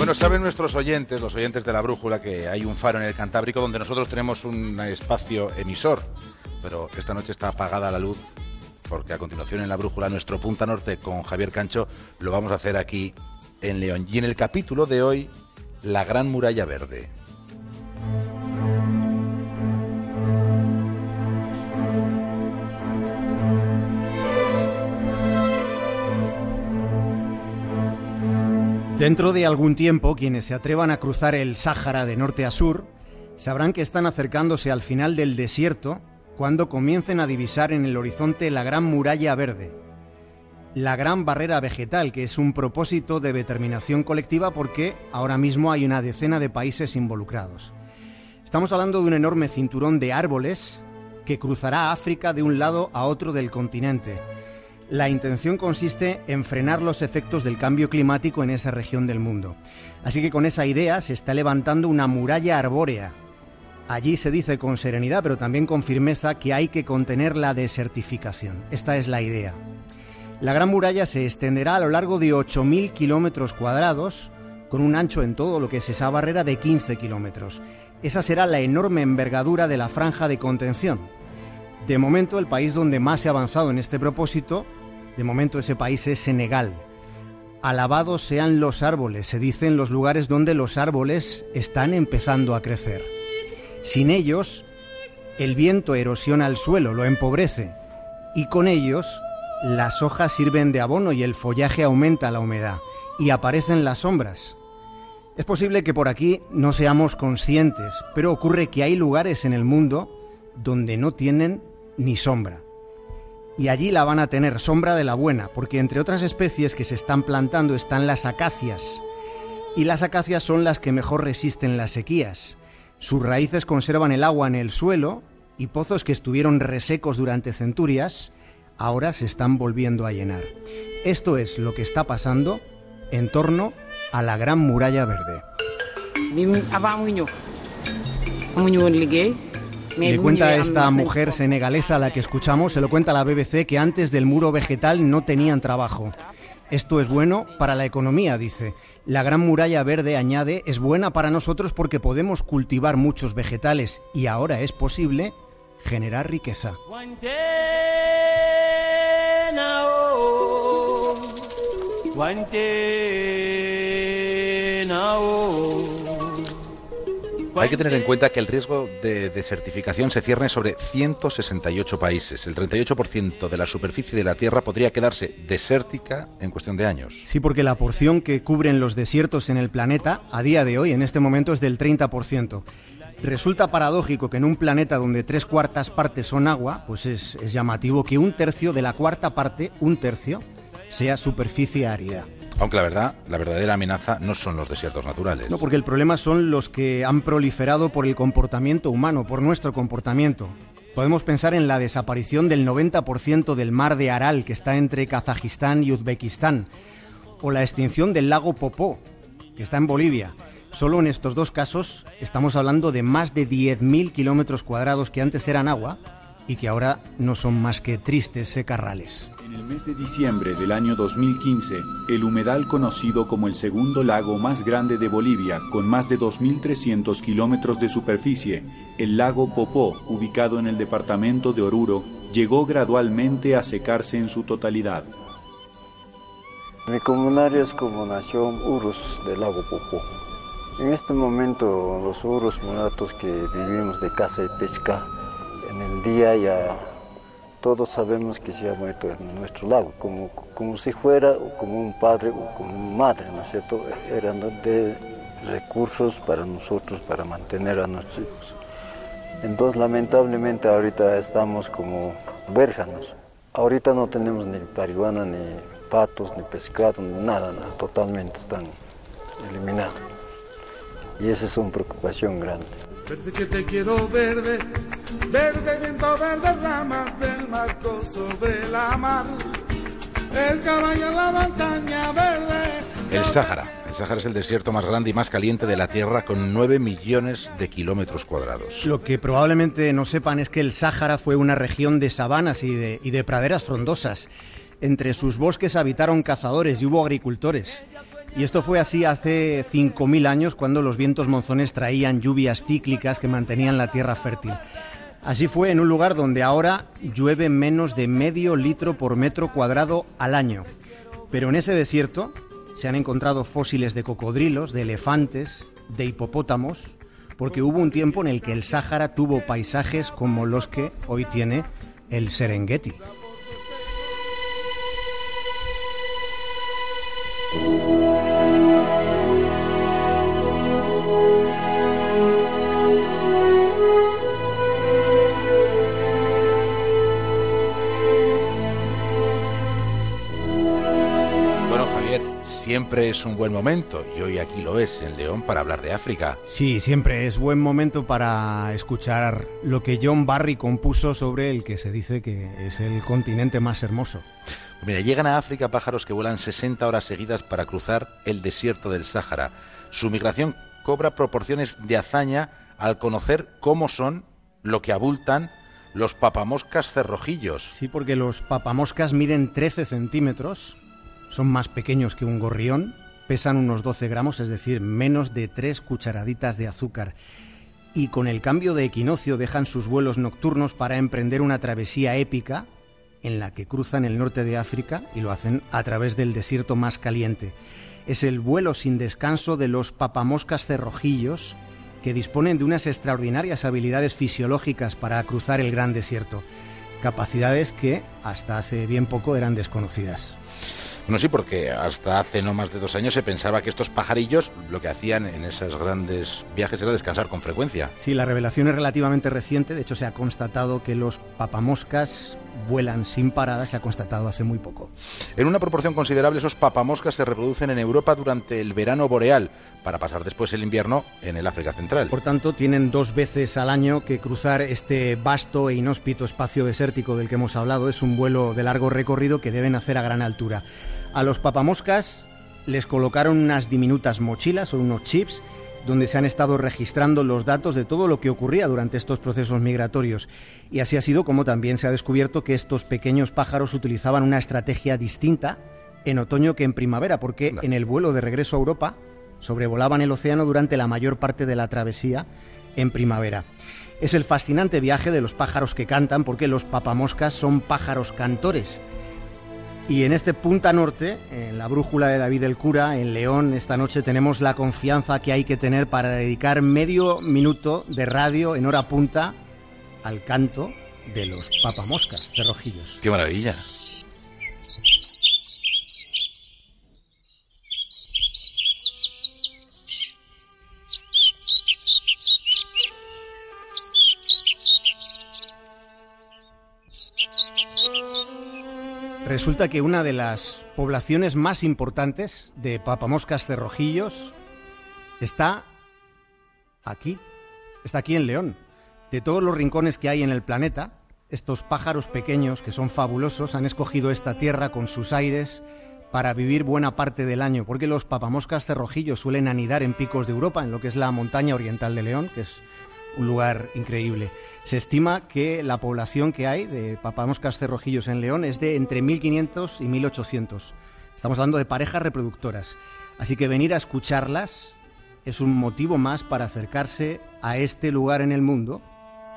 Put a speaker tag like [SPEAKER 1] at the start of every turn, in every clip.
[SPEAKER 1] Bueno, saben nuestros oyentes, los oyentes de la brújula, que hay un faro en el Cantábrico donde nosotros tenemos un espacio emisor, pero esta noche está apagada la luz porque a continuación en la brújula nuestro Punta Norte con Javier Cancho lo vamos a hacer aquí en León. Y en el capítulo de hoy, la Gran Muralla Verde.
[SPEAKER 2] Dentro de algún tiempo, quienes se atrevan a cruzar el Sáhara de norte a sur sabrán que están acercándose al final del desierto cuando comiencen a divisar en el horizonte la Gran Muralla Verde, la Gran Barrera Vegetal, que es un propósito de determinación colectiva porque ahora mismo hay una decena de países involucrados. Estamos hablando de un enorme cinturón de árboles que cruzará África de un lado a otro del continente la intención consiste en frenar los efectos del cambio climático en esa región del mundo. Así que con esa idea se está levantando una muralla arbórea. Allí se dice con serenidad, pero también con firmeza, que hay que contener la desertificación. Esta es la idea. La Gran Muralla se extenderá a lo largo de 8.000 kilómetros cuadrados, con un ancho en todo lo que es esa barrera de 15 kilómetros. Esa será la enorme envergadura de la franja de contención. De momento, el país donde más se ha avanzado en este propósito de momento ese país es Senegal. Alabados sean los árboles, se dice en los lugares donde los árboles están empezando a crecer. Sin ellos, el viento erosiona el suelo, lo empobrece, y con ellos las hojas sirven de abono y el follaje aumenta la humedad, y aparecen las sombras. Es posible que por aquí no seamos conscientes, pero ocurre que hay lugares en el mundo donde no tienen ni sombra y allí la van a tener, sombra de la buena, porque entre otras especies que se están plantando están las acacias. Y las acacias son las que mejor resisten las sequías. Sus raíces conservan el agua en el suelo y pozos que estuvieron resecos durante centurias ahora se están volviendo a llenar. Esto es lo que está pasando en torno a la Gran Muralla Verde. Le cuenta a esta mujer senegalesa a la que escuchamos, se lo cuenta a la BBC, que antes del muro vegetal no tenían trabajo. Esto es bueno para la economía, dice. La gran muralla verde, añade, es buena para nosotros porque podemos cultivar muchos vegetales y ahora es posible generar riqueza.
[SPEAKER 1] Hay que tener en cuenta que el riesgo de desertificación se cierne sobre 168 países. El 38% de la superficie de la Tierra podría quedarse desértica en cuestión de años.
[SPEAKER 2] Sí, porque la porción que cubren los desiertos en el planeta a día de hoy, en este momento, es del 30%. Resulta paradójico que en un planeta donde tres cuartas partes son agua, pues es, es llamativo que un tercio de la cuarta parte, un tercio, sea superficie árida.
[SPEAKER 1] Aunque la verdad, la verdadera amenaza no son los desiertos naturales.
[SPEAKER 2] No, porque el problema son los que han proliferado por el comportamiento humano, por nuestro comportamiento. Podemos pensar en la desaparición del 90% del mar de Aral que está entre Kazajistán y Uzbekistán, o la extinción del lago Popó, que está en Bolivia. Solo en estos dos casos estamos hablando de más de 10.000 kilómetros cuadrados que antes eran agua y que ahora no son más que tristes secarrales.
[SPEAKER 3] En el mes de diciembre del año 2015, el humedal conocido como el segundo lago más grande de Bolivia, con más de 2.300 kilómetros de superficie, el lago Popó, ubicado en el departamento de Oruro, llegó gradualmente a secarse en su totalidad.
[SPEAKER 4] Mi comunario es como nación Urus del lago Popó. En este momento los Urus mulatos que vivimos de caza y pesca, en el día ya todos sabemos que se ha muerto en nuestro lago, como, como si fuera como un padre o como una madre, ¿no es cierto? Eran de recursos para nosotros, para mantener a nuestros hijos. Entonces, lamentablemente, ahorita estamos como huérfanos. Ahorita no tenemos ni marihuana, ni patos, ni pescado, ni nada, nada, totalmente están eliminados. Y esa es una preocupación grande.
[SPEAKER 5] Verde que te quiero verde, verde viento, verde rama, del marco sobre la mar. El caballo en la montaña verde.
[SPEAKER 1] El Sáhara. El Sáhara es el desierto más grande y más caliente de la Tierra con 9 millones de kilómetros cuadrados.
[SPEAKER 2] Lo que probablemente no sepan es que el Sáhara fue una región de sabanas y de, y de praderas frondosas. Entre sus bosques habitaron cazadores y hubo agricultores. Y esto fue así hace 5.000 años cuando los vientos monzones traían lluvias cíclicas que mantenían la tierra fértil. Así fue en un lugar donde ahora llueve menos de medio litro por metro cuadrado al año. Pero en ese desierto se han encontrado fósiles de cocodrilos, de elefantes, de hipopótamos, porque hubo un tiempo en el que el Sáhara tuvo paisajes como los que hoy tiene el Serengeti.
[SPEAKER 1] Siempre es un buen momento, y hoy aquí lo es en León, para hablar de África.
[SPEAKER 2] Sí, siempre es buen momento para escuchar lo que John Barry compuso sobre el que se dice que es el continente más hermoso.
[SPEAKER 1] Mira, llegan a África pájaros que vuelan 60 horas seguidas para cruzar el desierto del Sáhara. Su migración cobra proporciones de hazaña al conocer cómo son, lo que abultan los papamoscas cerrojillos.
[SPEAKER 2] Sí, porque los papamoscas miden 13 centímetros, son más pequeños que un gorrión, pesan unos 12 gramos, es decir, menos de 3 cucharaditas de azúcar. Y con el cambio de equinoccio dejan sus vuelos nocturnos para emprender una travesía épica en la que cruzan el norte de África y lo hacen a través del desierto más caliente. Es el vuelo sin descanso de los papamoscas cerrojillos que disponen de unas extraordinarias habilidades fisiológicas para cruzar el gran desierto, capacidades que hasta hace bien poco eran desconocidas.
[SPEAKER 1] No sí, porque hasta hace no más de dos años se pensaba que estos pajarillos lo que hacían en esos grandes viajes era descansar con frecuencia.
[SPEAKER 2] Sí, la revelación es relativamente reciente. De hecho, se ha constatado que los papamoscas vuelan sin parada, se ha constatado hace muy poco.
[SPEAKER 1] En una proporción considerable, esos papamoscas se reproducen en Europa durante el verano boreal, para pasar después el invierno en el África Central.
[SPEAKER 2] Por tanto, tienen dos veces al año que cruzar este vasto e inhóspito espacio desértico del que hemos hablado. Es un vuelo de largo recorrido que deben hacer a gran altura. A los papamoscas les colocaron unas diminutas mochilas o unos chips donde se han estado registrando los datos de todo lo que ocurría durante estos procesos migratorios. Y así ha sido como también se ha descubierto que estos pequeños pájaros utilizaban una estrategia distinta en otoño que en primavera, porque en el vuelo de regreso a Europa sobrevolaban el océano durante la mayor parte de la travesía en primavera. Es el fascinante viaje de los pájaros que cantan porque los papamoscas son pájaros cantores y en este Punta Norte, en la brújula de David el Cura, en León, esta noche tenemos la confianza que hay que tener para dedicar medio minuto de radio en hora punta al canto de los papamoscas cerrojillos.
[SPEAKER 1] ¡Qué maravilla!
[SPEAKER 2] Resulta que una de las poblaciones más importantes de papamoscas cerrojillos está aquí, está aquí en León. De todos los rincones que hay en el planeta, estos pájaros pequeños que son fabulosos han escogido esta tierra con sus aires para vivir buena parte del año, porque los papamoscas cerrojillos suelen anidar en picos de Europa, en lo que es la montaña oriental de León, que es un lugar increíble. Se estima que la población que hay de papamoscas cerrojillos en León es de entre 1.500 y 1.800. Estamos hablando de parejas reproductoras. Así que venir a escucharlas es un motivo más para acercarse a este lugar en el mundo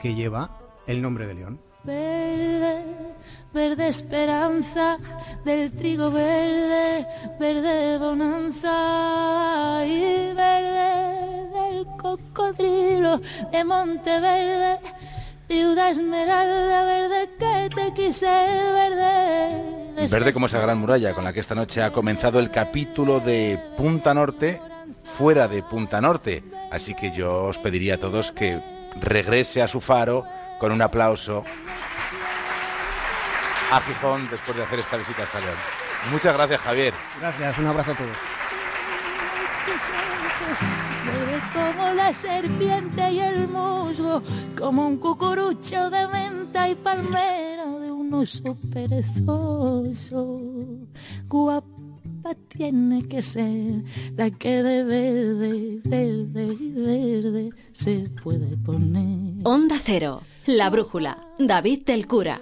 [SPEAKER 2] que lleva el nombre de León.
[SPEAKER 6] Verde, verde esperanza del trigo verde, verde bonanza de Monteverde, ciudad esmeralda verde que te quise verde.
[SPEAKER 1] Verde como esa gran muralla con la que esta noche ha comenzado el capítulo de Punta Norte fuera de Punta Norte. Así que yo os pediría a todos que regrese a su faro con un aplauso a Gijón después de hacer esta visita a León. Muchas gracias, Javier.
[SPEAKER 2] Gracias, un abrazo a todos.
[SPEAKER 6] Como la serpiente y el musgo, como un cucurucho de menta y palmera de un oso perezoso. Guapa tiene que ser la que de verde, verde y verde se puede poner.
[SPEAKER 7] Onda Cero, La Brújula, David del Cura.